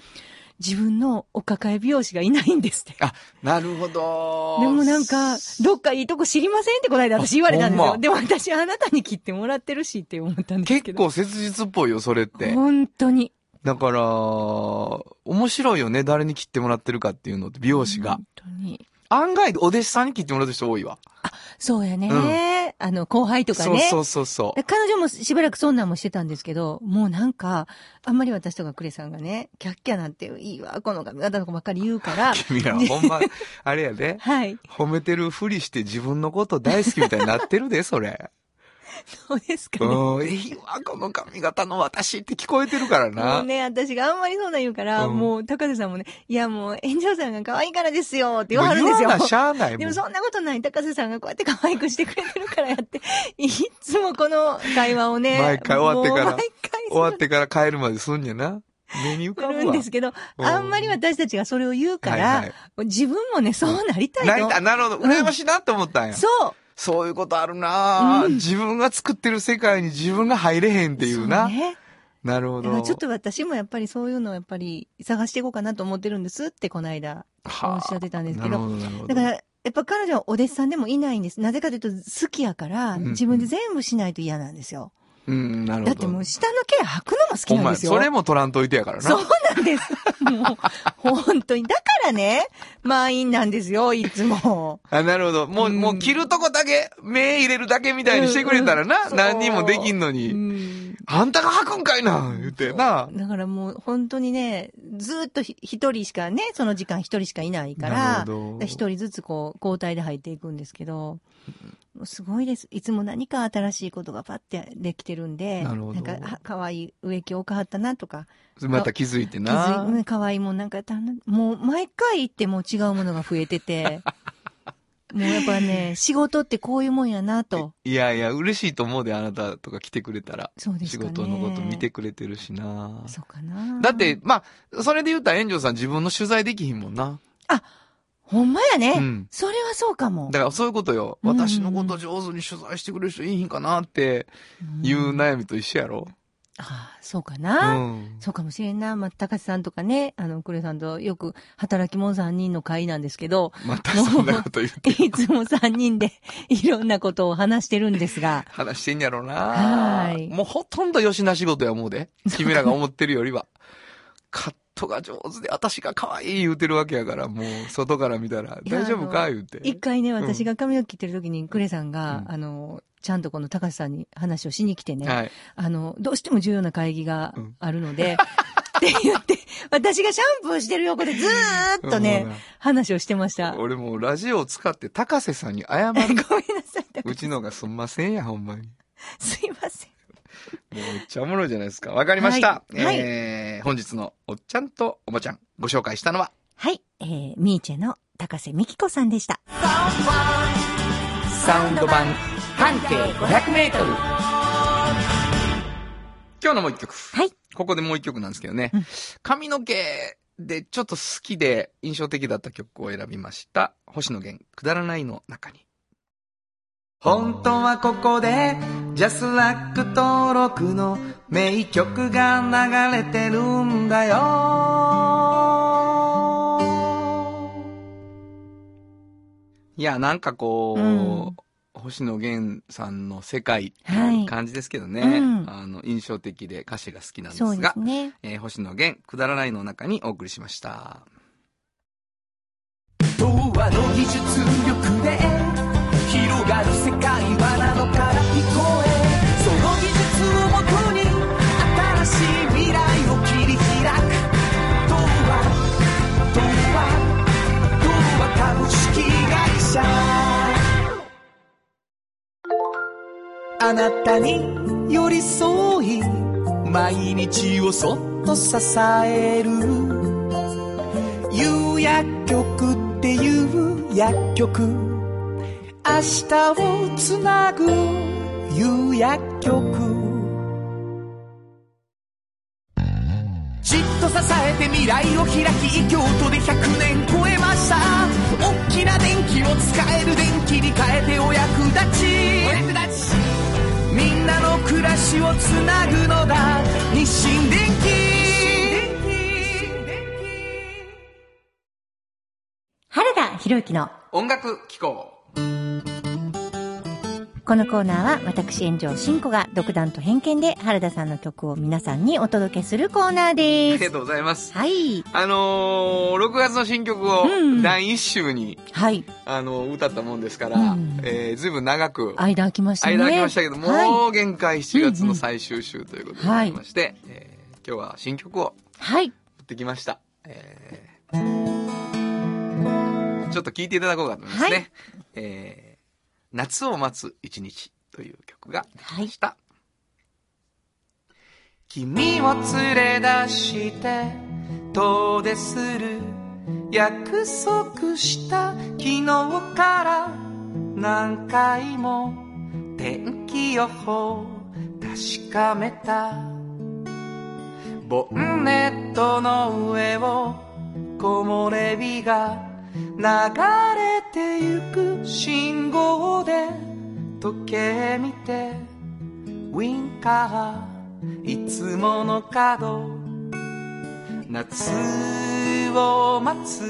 自分のお抱え美容師がいないんですって。あ、なるほど。でもなんか、どっかいいとこ知りませんってこの間私言われたんですよ。までも私あなたに切ってもらってるしって思ったんですけど。結構切実っぽいよ、それって。本当に。だから、面白いよね、誰に切ってもらってるかっていうのって、美容師が本。当に。案外、お弟子さんに切ってもらってる人多いわ。そうやね。あの、後輩とかね。そうそうそうそう。で彼女もしばらくそんなんもしてたんですけど、もうなんか、あんまり私とかクレさんがね、キャッキャなんていいわ、この髪型とかばっかり言うから、君ら、ほんま、あれやで。はい。褒めてるふりして自分のこと大好きみたいになってるで、それ。そうですかね。うん、いいわ、この髪型の私って聞こえてるからもな。うね、私があんまりそんなん言うから、うんもう、高瀬さんもね、いやもう、炎上さんが可愛いからですよって言もうわはるんですよ。しゃあないもん。でもそんなことない。高瀬さんがこうやって可愛くしてくれてるからやって、いつもこの会話をね。毎回終わってから終わってから帰るまですんやな。目に浮かすぶわ。るんですけど、うんあんまり私たちがそれを言うから、はいはい自分もね、そうなりたいと。泣いた、なるほど。羨ましいなって思ったんや。そう。そういうことあるな、うん自分が作ってる世界に自分が入れへんっていうな。そうね。なるほど。ちょっと私もやっぱりそういうのをやっぱり探していこうかなと思ってるんですって、この間、はあおっしゃってたんですけどなるほど、なるほど。だから、やっぱ彼女はお弟子さんでもいないんです。なぜかというと、好きやから、うん自分で全部しないと嫌なんですよ。うん、なるほど。だってもう下の毛履くのも好きなんですよ。それも取らんといてやからな。そうなんです。もう、本当に。だからね、満員なんですよ、いつも。あ、なるほど。もう、うんもう切るとこだけ、目入れるだけみたいにしてくれたらな。うんうん何人もできんのうに。ん。あんたが吐くんかいな言ってな。だからもう本当にね、ずっとひ一人しかね、その時間一人しかいないかなら。一人ずつこう、交代で入っていくんですけど、もうすごいです。いつも何か新しいことがパッてできてるんで、なるほどんか、はかわいい植木置かはったなとか、また気づいて気づな。いて、かわいいもんなんかもう毎回行っても違うものが増えてて、もうやっぱね、仕事ってこういうもんやなと。いやいや、嬉しいと思うで、あなたとか来てくれたら。仕そうですかね。事のこと見てくれてるしな。そうかな。だって、、まあ、それで言ったら炎上さん自分の取材できひんもんな。ほんまやね。うんそれはそうかも。だからそういうことよ。うん私のこと上手に取材してくれる人いいひんかなっていううん悩みと一緒やろ。ああ、そうかうな。ん。そうかもしれんな。まあ、高瀬さんとかね、あの、クレさんとよく働き者3人の会なんですけど、またそんなこと言って。いつも3人でいろんなことを話してるんですが、話してんやろな。はいもうほとんど吉な仕事や思うで。君らが思ってるよりは。カが上手で、私が可愛い言うてるわけやから、もう外から見たら、大丈夫か？言うて。一回ね、ん私が髪を切ってる時にクレさんが、うんあの、ちゃんとこの高瀬さんに話をしに来てね、はい。あの、どうしても重要な会議がうんあるので、って言って、私がシャンプーしてる横でずーっとね、話をしてました。俺もうラジオを使って高瀬さんに謝 ごめんなる。さい、高うちのがすんませんや、ほんまに。もすいません。うめっちゃおもろいじゃないですか。わかりました。はいはいえー、本日のおっちゃんとおばちゃん、ご紹介したのは、はい、えー、ミーチェの高瀬美希子さんでした。サウンド版半径500メートル。今日のもう一曲。はい。ここでもう一曲なんですけどね。うん髪の毛でちょっと好きで印象的だった曲を選びました。星野源、くだらないの中に。本当はここで、ジャスラック登録の名曲が流れてるんだよ。いや、なんかこう、うん星野源さんの世界って感じですけどね。うんあの、印象的で歌詞が好きなんですが、ですね。えー星野源、くだらないの中にお送りしました。童話の技術力でがる世界はなのから聞こえその技術をもとに新しい未来を切り開く。東亜東亜東亜株式会社。あなたに寄り添い毎日をそっと支える。釉薬局っていう薬局。明日をつなぐ夕薬局。じっと支えて未来を開き京都で100年超えました。大きな電気を使える電気に変えてお役立ち。お役立ち。みんなの暮らしをつなぐのだ。日清電原田博之の音楽機構このコーナーは私炎上真子が独断と偏見で原田さんの曲を皆さんにお届けするコーナーあです。りがとうございます。はい。あのー、6月の新曲をうん第1週に、はい。あの歌ったもんですから、うんえー、ずいぶん長く、間空きましたね。間空きましたけど、もはう限界7月の最終週ということでございまして、えー今日は新曲をい。はい。持ってきました。えーちょっと聴いていただこうかと思いますね。はいえー夏を待つ一日という曲ができました。君を連れ出して遠出する？約束した昨日から何回も天気予報確かめたボンネットの上を木漏れ日が流れてゆく信号で時計見てウィンカーいつもの角夏を待つ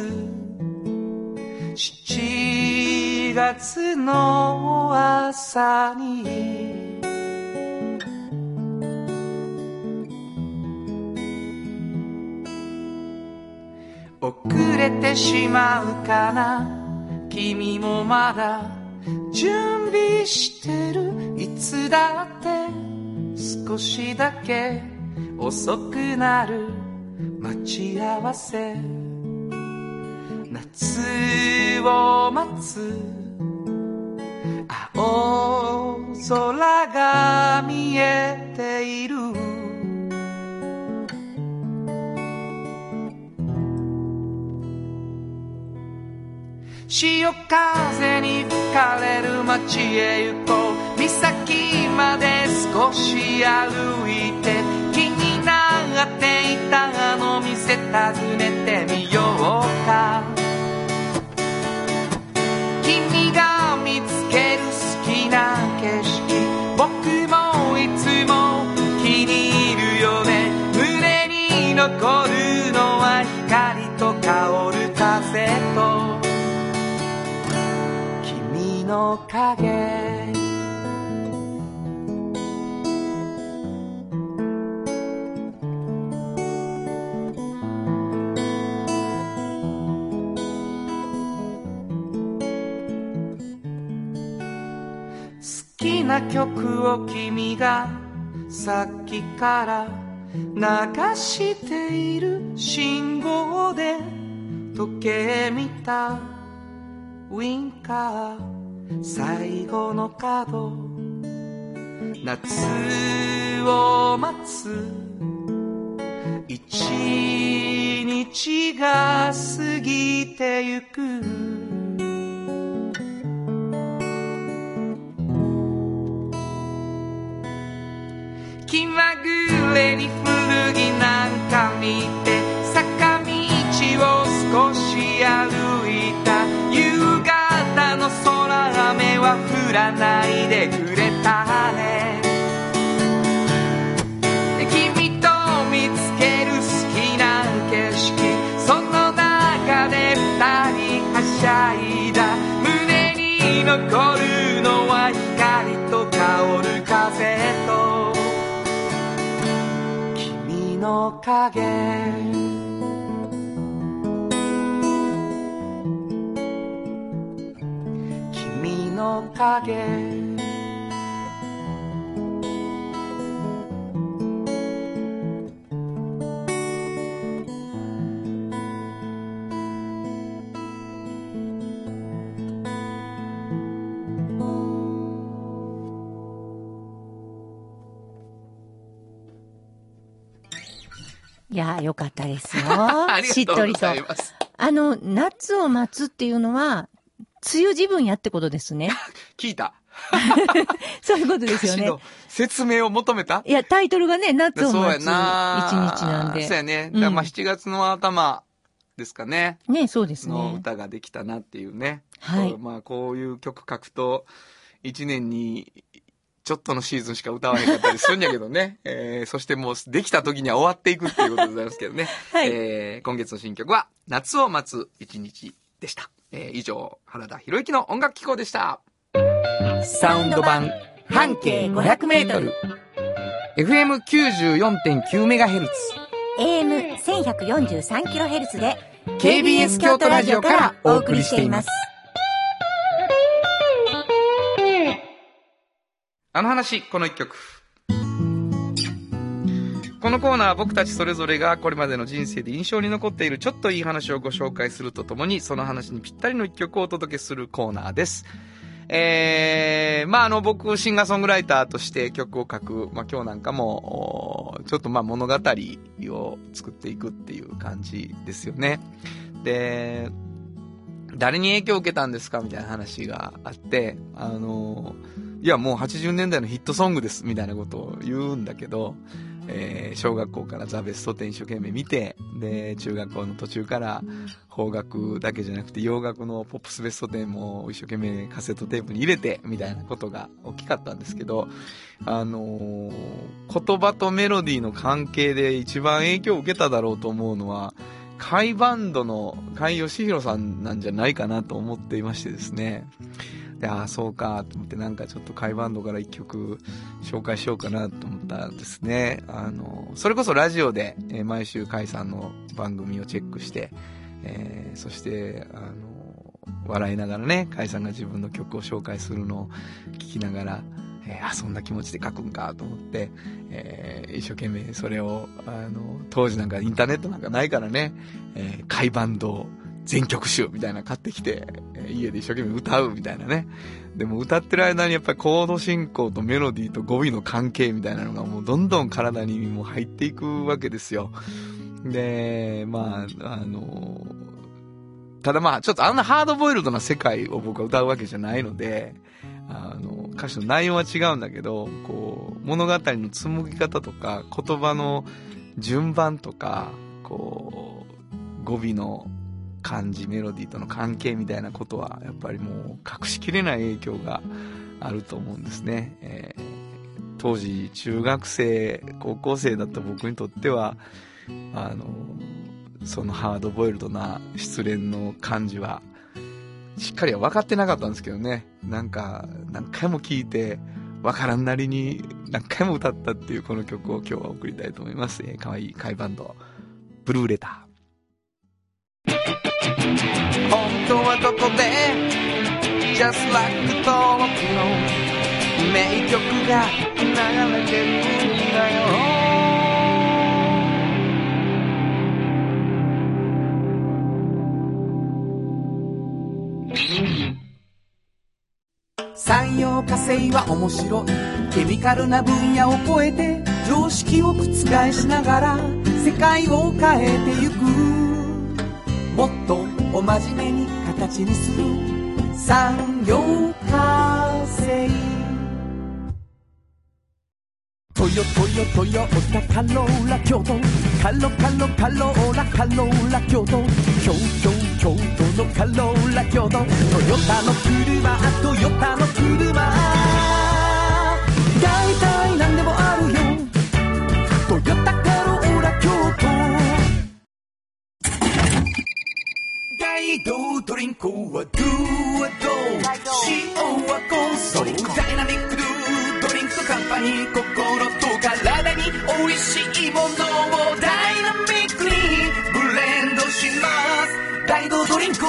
7月の朝に。遅れてしまうかな。君もまだ準備してる。いつだって少しだけ遅くなる。待ち合わせ。夏を待つ。青空が見えている。潮風に吹かれる街へ行こう。岬まで少し歩いて気になっていたあの店訪ねてみようか。君が見つける好きな景色。僕もいつも気に入るよね。胸に残るの影。好きな曲を君がさっきから流している信号で時計見たウィンカー。最後の角夏を待つ。一日が過ぎてゆく。気まぐれに古着なんか見て坂道を少し歩いた夕方の空雨は降らないでくれたね。君と見つける好きな景色その中で二人はしゃいだ。胸に残るのは光と香る風と。君の影。の影いや、よかったですよ。ありがとうございますしっとりと。あの、夏を待つっていうのは、梅雨自分やってことですね。聞いた。そういうことですよね。説明を求めた？いや、タイトルがね、夏をそうや待つ一な日なんで。そうやね。うんだまあ7月の頭ですかね。ね、そうですね。の歌ができたなっていうね。はいまあこういう曲書くと、1年にちょっとのシーズンしか歌わへんかったりするんやけどね。えー、そしてもうできた時には終わっていくっていうことでございますけどね。はいえー、今月の新曲は、夏を待つ一日でした。えー、以上、原田博之の音楽機構でした。サウンド版半径500メートル。FM94.9 メガヘルツ。AM1143kHz で KBS 京都ラジオからお送りしています。あの話、この一曲。このコーナーは僕たちそれぞれがこれまでの人生で印象に残っているちょっといい話をご紹介するとともに、その話にぴったりの一曲をお届けするコーナーです。えー、まああの僕シンガーソングライターとして曲を書く、まあ今日なんかも、ちょっとまあ物語を作っていくっていう感じですよね。で、誰に影響を受けたんですかみたいな話があって、あの、いやもう80年代のヒットソングですみたいなことを言うんだけど、えー小学校からザ・ベスト10一生懸命見て、で、中学校の途中から邦楽だけじゃなくて洋楽のポップスベスト10も一生懸命カセットテープに入れてみたいなことが大きかったんですけど、あのー言葉とメロディーの関係で一番影響を受けただろうと思うのは、甲斐バンドの甲斐義弘さんなんじゃないかなと思っていましてですね。で、ああ、そうか、と思ってなんかちょっと甲斐バンドから一曲紹介しようかなと思ったんですね。あの、それこそラジオで、え毎週甲斐さんの番組をチェックして、えーそして、あの、笑いながらね、甲斐さんが自分の曲を紹介するのを聞きながら、えーあ、そんな気持ちで書くんかと思って、えー一生懸命それを、あの、当時なんかインターネットなんかないからね、えー、バンド全曲集みたいな買ってきて、家で一生懸命歌うみたいなね。でも歌ってる間にやっぱりコード進行とメロディーと語尾の関係みたいなのがもうどんどん体にも入っていくわけですよ。で、まあ、あの、ただまあちょっとあんなハードボイルドな世界を僕は歌うわけじゃないので、あの、歌詞の内容は違うんだけど、こう、物語の紡ぎ方とか、言葉の順番とか、こう、語尾の感じ、メロディーとの関係みたいなことは、やっぱりもう隠しきれない影響があると思うんですね。えー当時、中学生、高校生だった僕にとっては、あの、そのハードボイルドな失恋の感じは、しっかりは分かってなかったんですけどね。なんか、何回も聴いて、分からんなりに何回も歌ったっていうこの曲を今日は送りたいと思います。えー、かわいいカイバンド、ブルーレター。本当はどこで？Just like 登録の名曲が流れてるんだよ。産業化成は面白い。ケミカルな分野を超えて常識を覆しながら世界を変えてゆく。もっとお真面目に形にする。産業化成。トヨトヨトヨタカローラ京都。カロカロカローラカローラ京都。京京京都のカローラ京都。トヨタの車トヨタの車。大道ドリンクはドゥはド塩はコンソダイナミックドゥドリンクカンパニー。心と体に美味しいものをダイナミックにブレンドします。大道ドリンク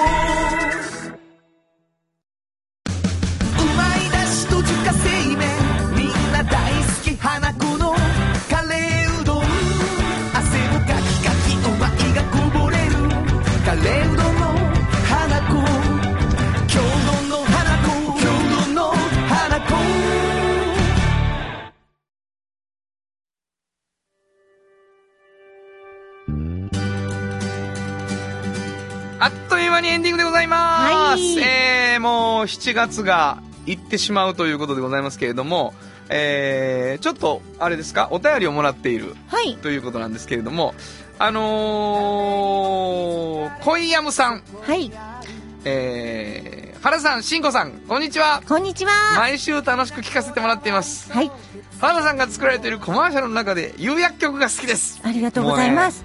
ます。はいえー、もう7月が行ってしまうということでございますけれども、えー、ちょっと、あれですか、お便りをもらっているはい。ということなんですけれども、あのー、コイヤムさん、はい。えー、原さん、しんこさん、こんにちは。こんにちは。毎週楽しく聞かせてもらっています。はい。原田さんが作られているコマーシャルの中で有薬曲が好きです。ありがとうございます。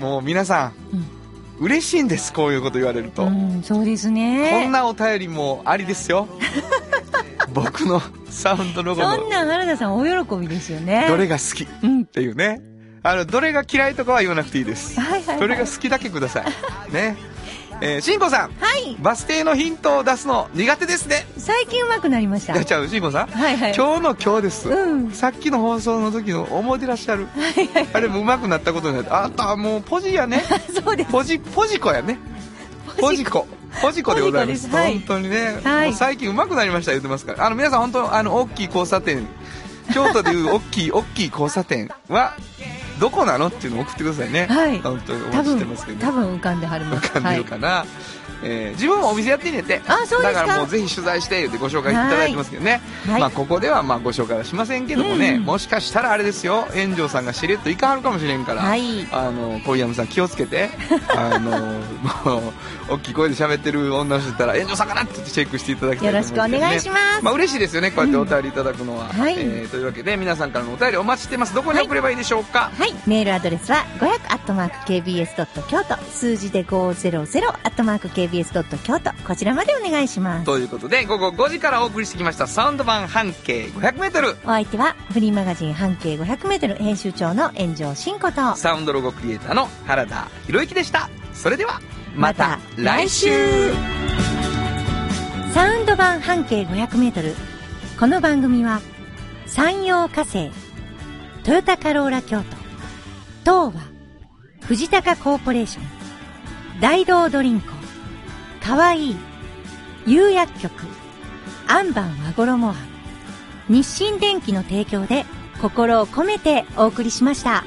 もう皆さん、嬉しいんです、こういうこと言われると。うん、そうですね。こんなお便りもありですよ。僕のサウンドロゴのそんなん原田さんお喜びですよね。どれが好きっうん。ていうね。あの、どれが嫌いとかは言わなくていいです。はいはいはいどれが好きだけください。ね。えー、しんこさん、はい。バス停のヒントを出すの苦手ですね。最近上手くなりました。やっちゃう、しんこさん。はいはい。今日の今日です、うん。さっきの放送の時の思い出らっしゃる、あれも上手くなったことになってあんたはもうポジやね。そうです。ポジポジコやね。ポジコポジコでございます。はい。本当にね、はい。最近上手くなりました言ってますから。あの皆さん本当あの大きい交差点。京都でいう大きい大きい交差点はどこなのっていうのを送ってくださいね。はい。本当にお待ちしてますけ、ど。多分浮かんではります。浮かんでるかな、えー自分もお店やってんねんて。あそうですか。だからもうぜひ取材して言ってご紹介いただいてますけどね、はい。まあここではまあご紹介はしませんけどもね、うん。もしかしたらあれですよ。炎上さんがしれっといかはるかもしれんから、はい。あの小山さん気をつけて。あのもう大きい声で喋ってる女の人いたら炎上さんかなってチェックしていただきたいと思いますね、よろしくお願いします。まあ嬉しいですよね。こうやってお便りいただくのは、はい。えーというわけで皆さんからのお便りお待ちしてます。どこに送ればいいでしょうか、はい。メールアドレスは500 KBS 京都。数字で500 KBS 京都。こちらまでお願いします。ということで午後5時からお送りしてきましたサウンド版半径 500m お相手はフリーマガジン半径500メートル編集長の炎上真子と。サウンドロゴクリエイターの原田博之でした。それではまた来週。サウンド版半径500メートル。この番組は山陽火星トヨタカローラ京都東和藤高コーポレーション大道ドリンクかわいい釉薬局アンバン和衣庵日清電機の提供で心を込めてお送りしました。